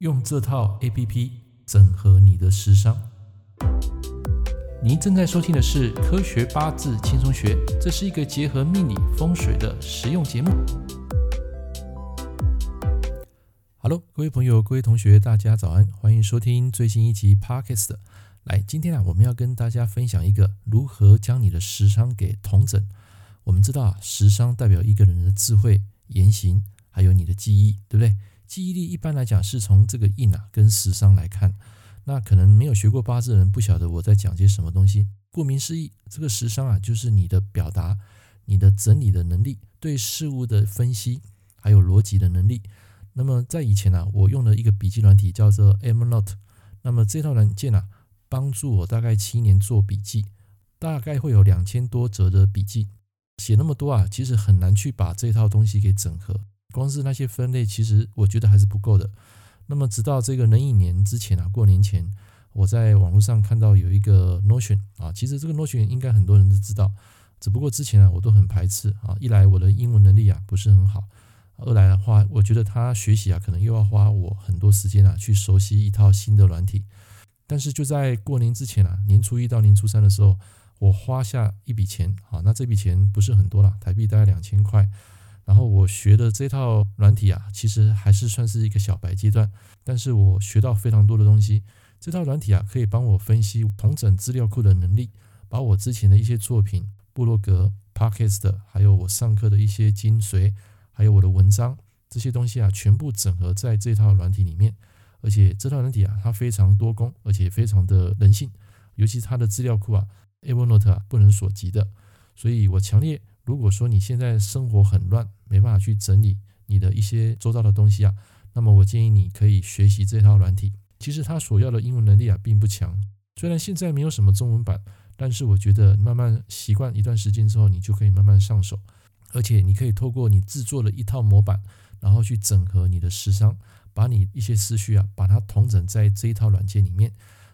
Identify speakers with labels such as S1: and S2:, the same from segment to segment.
S1: 用这套 APP 整合你的时商。您正在收听的是《科学八字轻松学》，这是一个结合命理风水的实用节目。Hello，各位朋友、各位同学，大家早安，欢迎收听最新一集 Podcast。来，今天啊，我们要跟大家分享一个如何将你的时商给统整。我们知道啊，时商代表一个人的智慧、言行，还有你的记忆，对不对？记忆力一般来讲是从这个印啊跟时商来看。那可能没有学过八字的人不晓得我在讲些什么东西。顾名思义，这个时商啊，就是你的表达、你的整理的能力、对事物的分析，还有逻辑的能力。那么在以前呢、我用了一个笔记软体叫做 Evernote。那么这套软件啊，帮助我大概七年做笔记，大概会有两千多则的笔记。写那么多啊，其实很难去把这套东西给整合。光是那些分类，其实我觉得还是不够的。那么，直到这个壬寅年之前啊，过年前，我在网络上看到有一个 Notion 啊，其实这个 Notion 应该很多人都知道，只不过之前啊，我都很排斥啊。一来我的英文能力啊不是很好，二来的话，我觉得他学习啊，可能又要花我很多时间啊，去熟悉一套新的软体。但是就在过年之前啊，年初一到年初三的时候，我花下一笔钱啊，那这笔钱不是很多了，台币大概两千块。然后我学的这套软体啊，其实还是算是一个小白阶段，但是我学到非常多的东西。这套软体啊，可以帮我分析同整资料库的能力，把我之前的一些作品、部落格、Podcast，还有我上课的一些精髓，还有我的文章这些东西啊，全部整合在这套软体里面。而且这套软体啊，它非常多功，而且非常的人性，尤其它的资料库啊，Evernote 啊，不能所及的。所以我强烈。如果说你现在生活很乱，没办法去整理你的一些周遭的东西啊，那么我建议你可以学习这套软体。其实它所要的英文能力啊并不强，虽然现在没有什么中文版，但是我觉得慢慢习惯一段时间之后，你就可以慢慢上手。而且你可以透过你制作的一套模板，然后去整合你的时商，把你一些思绪啊，把它统整在这一套软件里面。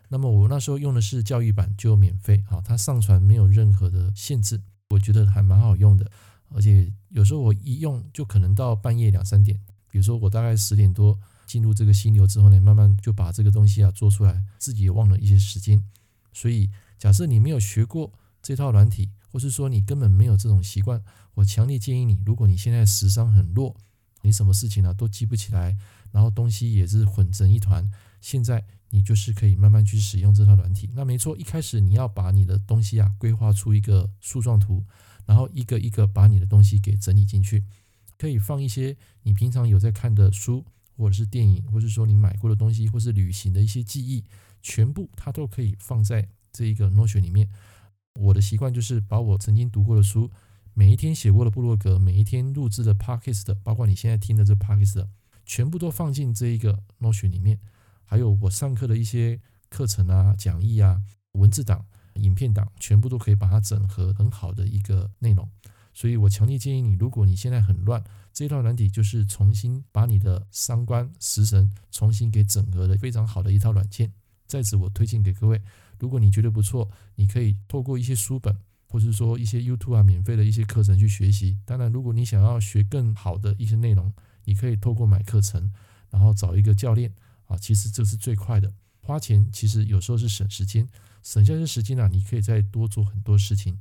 S1: 那么我那时候用的是教育版，就免费啊，它上传没有任何的限制。我觉得还蛮好用的，而且有时候我一用就可能到半夜两三点。比如说我大概十点多进入这个心流之后呢，慢慢就把这个东西啊做出来，自己也忘了一些时间。所以假设你没有学过这套软体，或是说你根本没有这种习惯，我强烈建议你，如果你现在时商很弱，你什么事情呢都记不起来，然后东西也是混成一团，现在。你就是可以慢慢去使用这套软体。那没错，一开始你要把你的东西啊规划出一个树状图，然后一个一个把你的东西给整理进去。可以放一些你平常有在看的书，或者是电影，或者说你买过的东西，或是旅行的一些记忆，全部它都可以放在这一个 Notion 里面。我的习惯就是把我曾经读过的书，每一天写过的部落格，每一天录制的 Podcast，包括你现在听的这 Podcast，全部都放进这一个 Notion 里面。还有我上课的一些课程啊、讲义啊、文字档、影片档，全部都可以把它整合很好的一个内容。所以我强烈建议你，如果你现在很乱，这一套软体就是重新把你的三观、食神重新给整合的非常好的一套软件。在此，我推荐给各位，如果你觉得不错，你可以透过一些书本，或者说一些 YouTube 啊免费的一些课程去学习。当然，如果你想要学更好的一些内容，你可以透过买课程，然后找一个教练。啊，其实这是最快的，花钱其实有时候是省时间，省下这些时间啊，你可以再多做很多事情。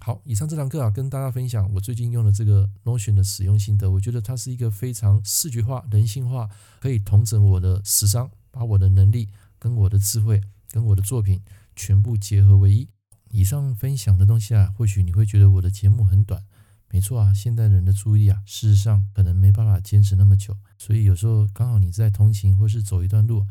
S1: 好，以上这堂课啊，跟大家分享我最近用的这个 Notion 的使用心得。我觉得它是一个非常视觉化、人性化，可以统整我的时商，把我的能力、跟我的智慧、跟我的作品全部结合为一。以上分享的东西啊，或许你会觉得我的节目很短。没错啊，现代人的注意力啊，事实上可能没办法坚持那么久，所以有时候刚好你在通勤或是走一段路，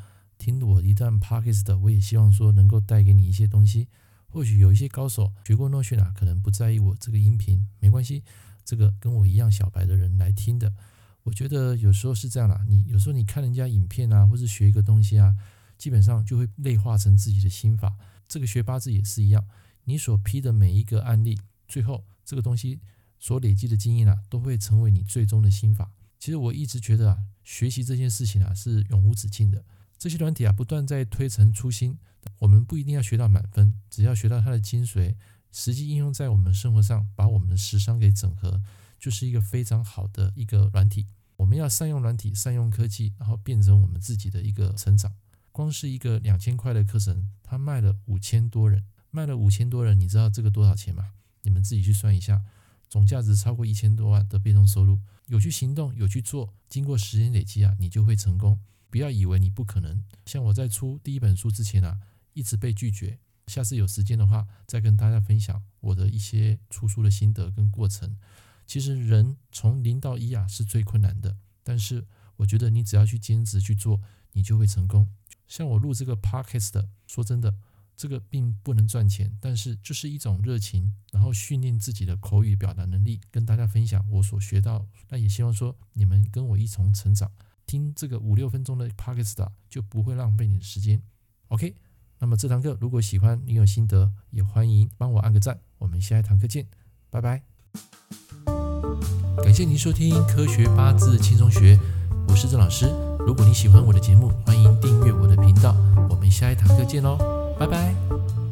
S1: 听我一段 Podcast，我也希望说能够带给你一些东西。或许有一些高手学过 Notion 啊，可能不在意我这个音频，没关系，这个跟我一样小白的人来听的，我觉得有时候是这样啦。你有时候你看人家影片啊，或是学一个东西啊，基本上就会内化成自己的心法。这个学八字也是一样，你所批的每一个案例，最后这个东西。所累积的经验啊，都会成为你最终的心法。其实我一直觉得啊，学习这件事情啊是永无止境的。这些软体啊不断在推陈出新，我们不一定要学到满分，只要学到它的精髓，实际应用在我们生活上，把我们的时商给整合，就是一个非常好的一个软体。我们要善用软体，善用科技，然后变成我们自己的一个成长。光是一个两千块的课程，它卖了五千多人，卖了五千多人，你知道这个多少钱吗？你们自己去算一下，总价值超过一千多万的被动收入。有去行动，有去做，经过时间累积啊，你就会成功。不要以为你不可能。像我在出第一本书之前啊，一直被拒绝。下次有时间的话，再跟大家分享我的一些出书的心得跟过程。其实人从零到一啊是最困难的，但是我觉得你只要去坚持去做，你就会成功。像我录这个 podcast 的，说真的，这个并不能赚钱，但是就是一种热情，然后训练自己的口语表达能力，跟大家分享我所学到。那也希望说你们跟我一同成长，听这个五六分钟的 podcast 就不会浪费你的时间。OK。那么这堂课如果喜欢，你有心得，也欢迎帮我按个赞。我们下一堂课见，拜拜。感谢您收听《科学八字轻松学》，我是郑老师。如果你喜欢我的节目，欢迎订阅我的频道。我们下一堂课见喽，拜拜。